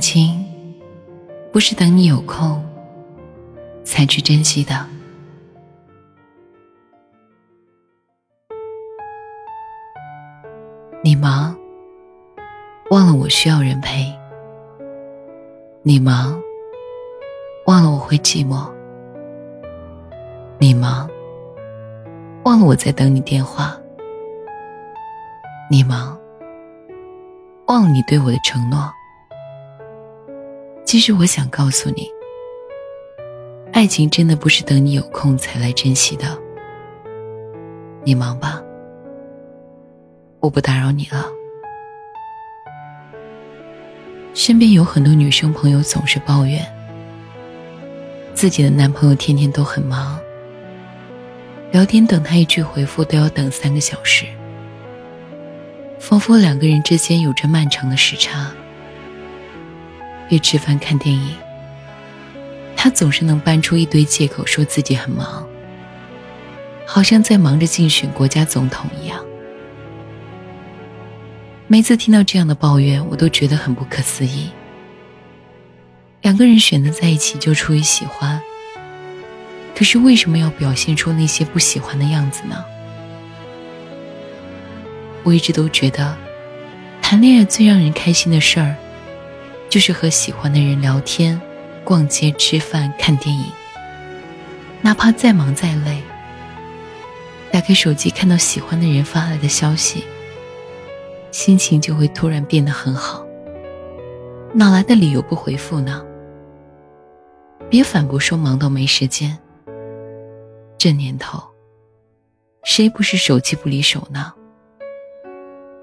情不是等你有空才去珍惜的。你忙，忘了我需要人陪；你忙，忘了我会寂寞；你忙，忘了我在等你电话；你忙，忘了你对我的承诺。其实我想告诉你，爱情真的不是等你有空才来珍惜的。你忙吧，我不打扰你了。身边有很多女生朋友总是抱怨，自己的男朋友天天都很忙，聊天等他一句回复都要等三个小时，仿佛两个人之间有着漫长的时差。约吃饭看电影，他总是能搬出一堆借口说自己很忙，好像在忙着竞选国家总统一样。每次听到这样的抱怨，我都觉得很不可思议。两个人选择在一起就出于喜欢，可是为什么要表现出那些不喜欢的样子呢？我一直都觉得，谈恋爱最让人开心的事儿。就是和喜欢的人聊天、逛街、吃饭、看电影。哪怕再忙再累，打开手机看到喜欢的人发来的消息，心情就会突然变得很好。哪来的理由不回复呢？别反驳说忙到没时间。这年头，谁不是手机不离手呢？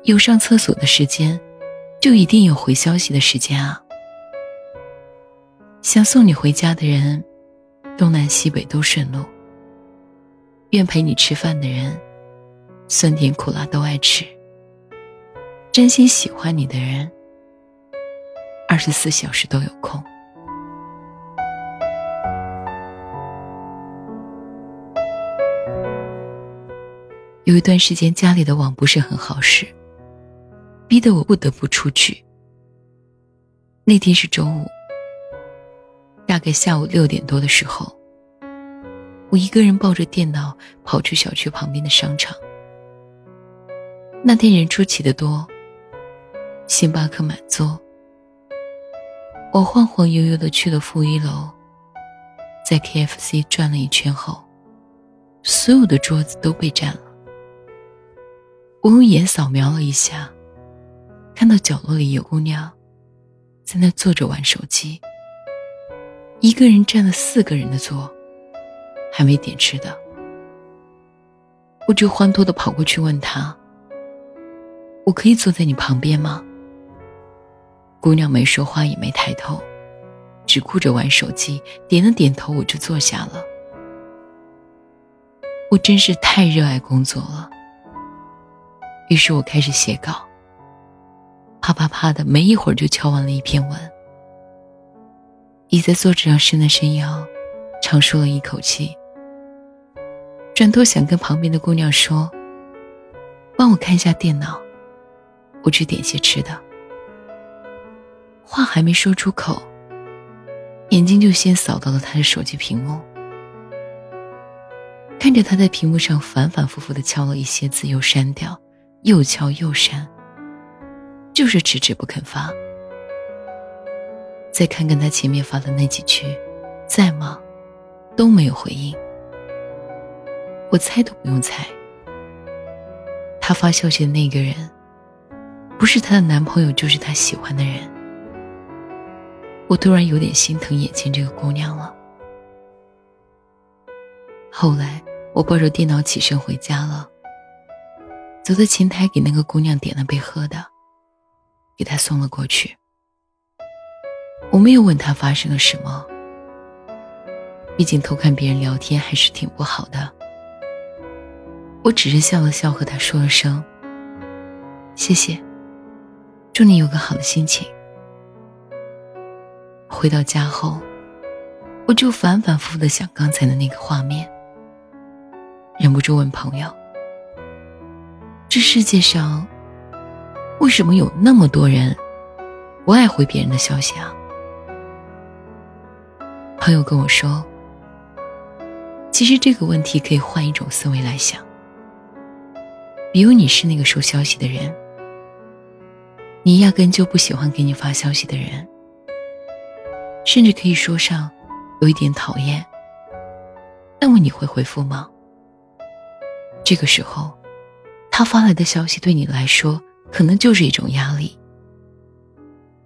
有上厕所的时间。就一定有回消息的时间啊！想送你回家的人，东南西北都顺路；愿陪你吃饭的人，酸甜苦辣都爱吃；真心喜欢你的人，二十四小时都有空。有一段时间，家里的网不是很好使。逼得我不得不出去。那天是周五，大概下午六点多的时候，我一个人抱着电脑跑去小区旁边的商场。那天人出奇的多，星巴克满座。我晃晃悠悠的去了负一楼，在 KFC 转了一圈后，所有的桌子都被占了。我用眼扫描了一下。看到角落里有姑娘，在那坐着玩手机。一个人占了四个人的座，还没点吃的。我就欢脱的跑过去问她：“我可以坐在你旁边吗？”姑娘没说话，也没抬头，只顾着玩手机，点了点头，我就坐下了。我真是太热爱工作了，于是我开始写稿。啪啪啪的，没一会儿就敲完了一篇文。倚在桌子上伸了伸腰，长舒了一口气。转头想跟旁边的姑娘说：“帮我看一下电脑，我去点些吃的。”话还没说出口，眼睛就先扫到了他的手机屏幕，看着他在屏幕上反反复复的敲了一些字，又删掉，又敲又删。就是迟迟不肯发。再看看他前面发的那几句，再忙都没有回应。我猜都不用猜，他发消息的那个人，不是她的男朋友，就是她喜欢的人。我突然有点心疼眼前这个姑娘了。后来我抱着电脑起身回家了，走到前台给那个姑娘点了杯喝的。给他送了过去。我没有问他发生了什么，毕竟偷看别人聊天还是挺不好的。我只是笑了笑，和他说了声谢谢，祝你有个好的心情。回到家后，我就反反复复的想刚才的那个画面，忍不住问朋友：这世界上……为什么有那么多人不爱回别人的消息啊。朋友跟我说，其实这个问题可以换一种思维来想。比如你是那个收消息的人，你压根就不喜欢给你发消息的人，甚至可以说上有一点讨厌。那么你会回复吗？这个时候，他发来的消息对你来说可能就是一种压力。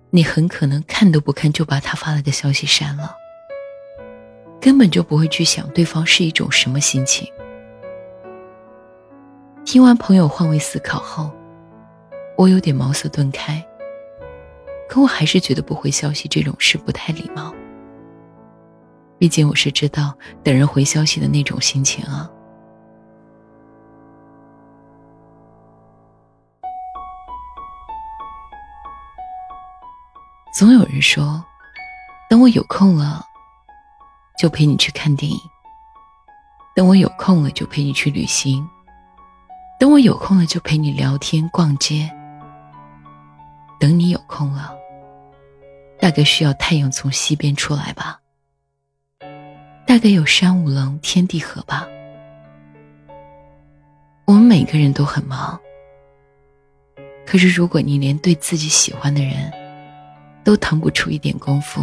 你很可能看都不看就把他发来的消息删了，根本就不会去想对方是一种什么心情。听完朋友换位思考后，我有点茅塞顿开。可我还是觉得不回消息这种事不太礼貌。毕竟我是知道等人回消息的那种心情啊。总有人说，等我有空了，就陪你去看电影；等我有空了，就陪你去旅行；等我有空了，就陪你聊天逛街；等你有空了，大概需要太阳从西边出来吧，大概有山无棱，天地合吧。我们每个人都很忙，可是如果你连对自己喜欢的人，都腾不出一点功夫，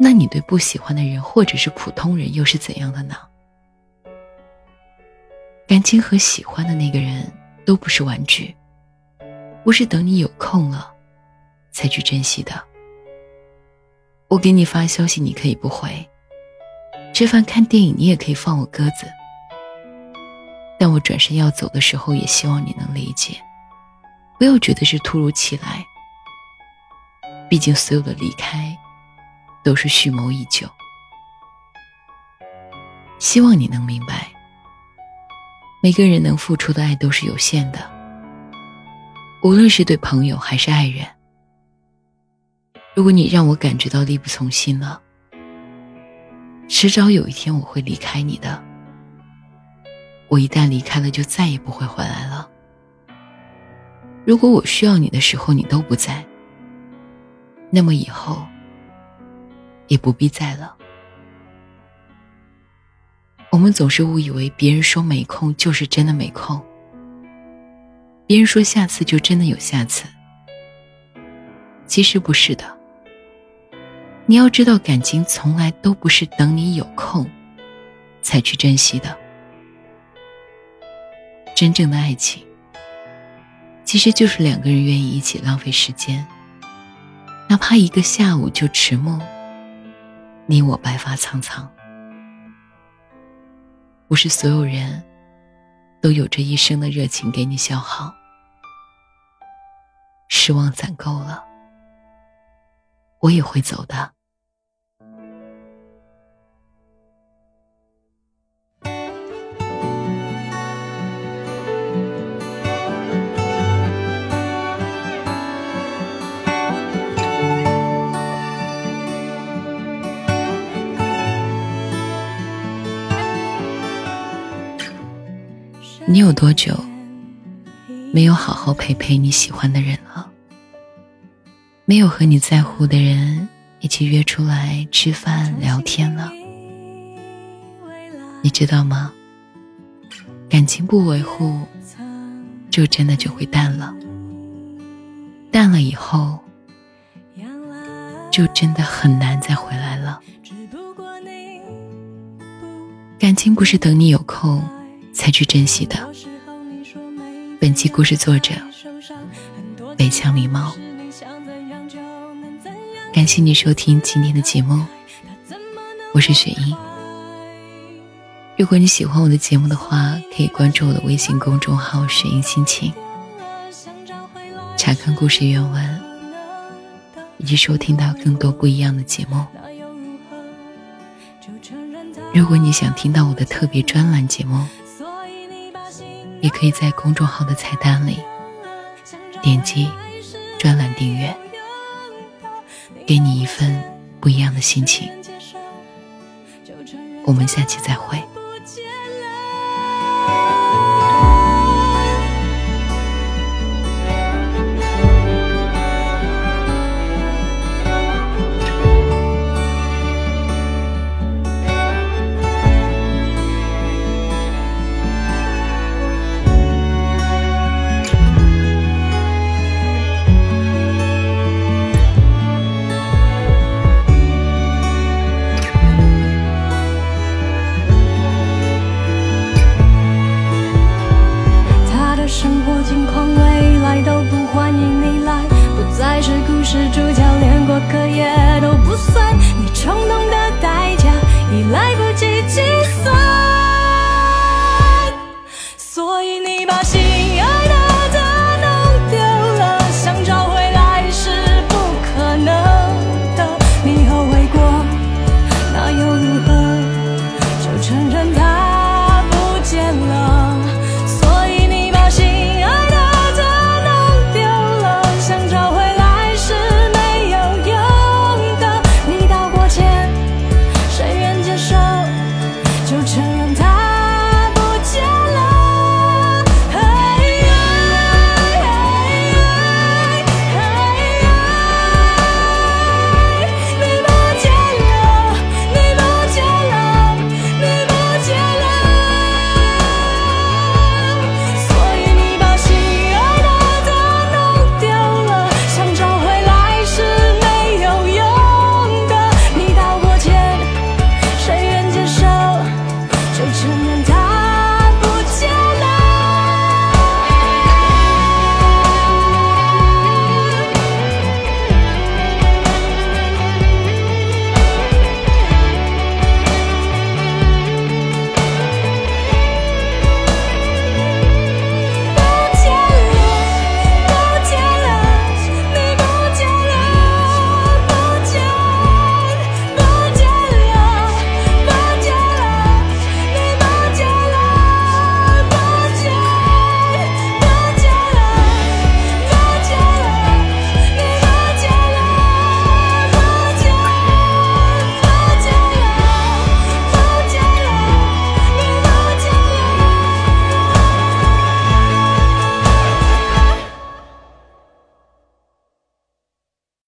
那你对不喜欢的人或者是普通人又是怎样的呢？感情和喜欢的那个人都不是玩具，不是等你有空了才去珍惜的。我给你发消息，你可以不回；吃饭看电影，你也可以放我鸽子。但我转身要走的时候，也希望你能理解，不要觉得是突如其来。毕竟，所有的离开都是蓄谋已久。希望你能明白，每个人能付出的爱都是有限的，无论是对朋友还是爱人。如果你让我感觉到力不从心了，迟早有一天我会离开你的。我一旦离开了，就再也不会回来了。如果我需要你的时候，你都不在。那么以后也不必再了。我们总是误以为别人说没空就是真的没空，别人说下次就真的有下次。其实不是的。你要知道，感情从来都不是等你有空才去珍惜的。真正的爱情，其实就是两个人愿意一起浪费时间。哪怕一个下午就迟暮，你我白发苍苍。不是所有人都有着一生的热情给你消耗，失望攒够了，我也会走的。你有多久没有好好陪陪你喜欢的人了？没有和你在乎的人一起约出来吃饭聊天了？你知道吗？感情不维护，就真的就会淡了。淡了以后，就真的很难再回来了。感情不是等你有空。才去珍惜的。本期故事作者：北腔狸猫。感谢你收听今天的节目，我是雪英。如果你喜欢我的节目的话，可以关注我的微信公众号“雪英心情”，查看故事原文，以及收听到更多不一样的节目。如果你想听到我的特别专栏节目，也可以在公众号的菜单里点击专栏订阅，给你一份不一样的心情。我们下期再会。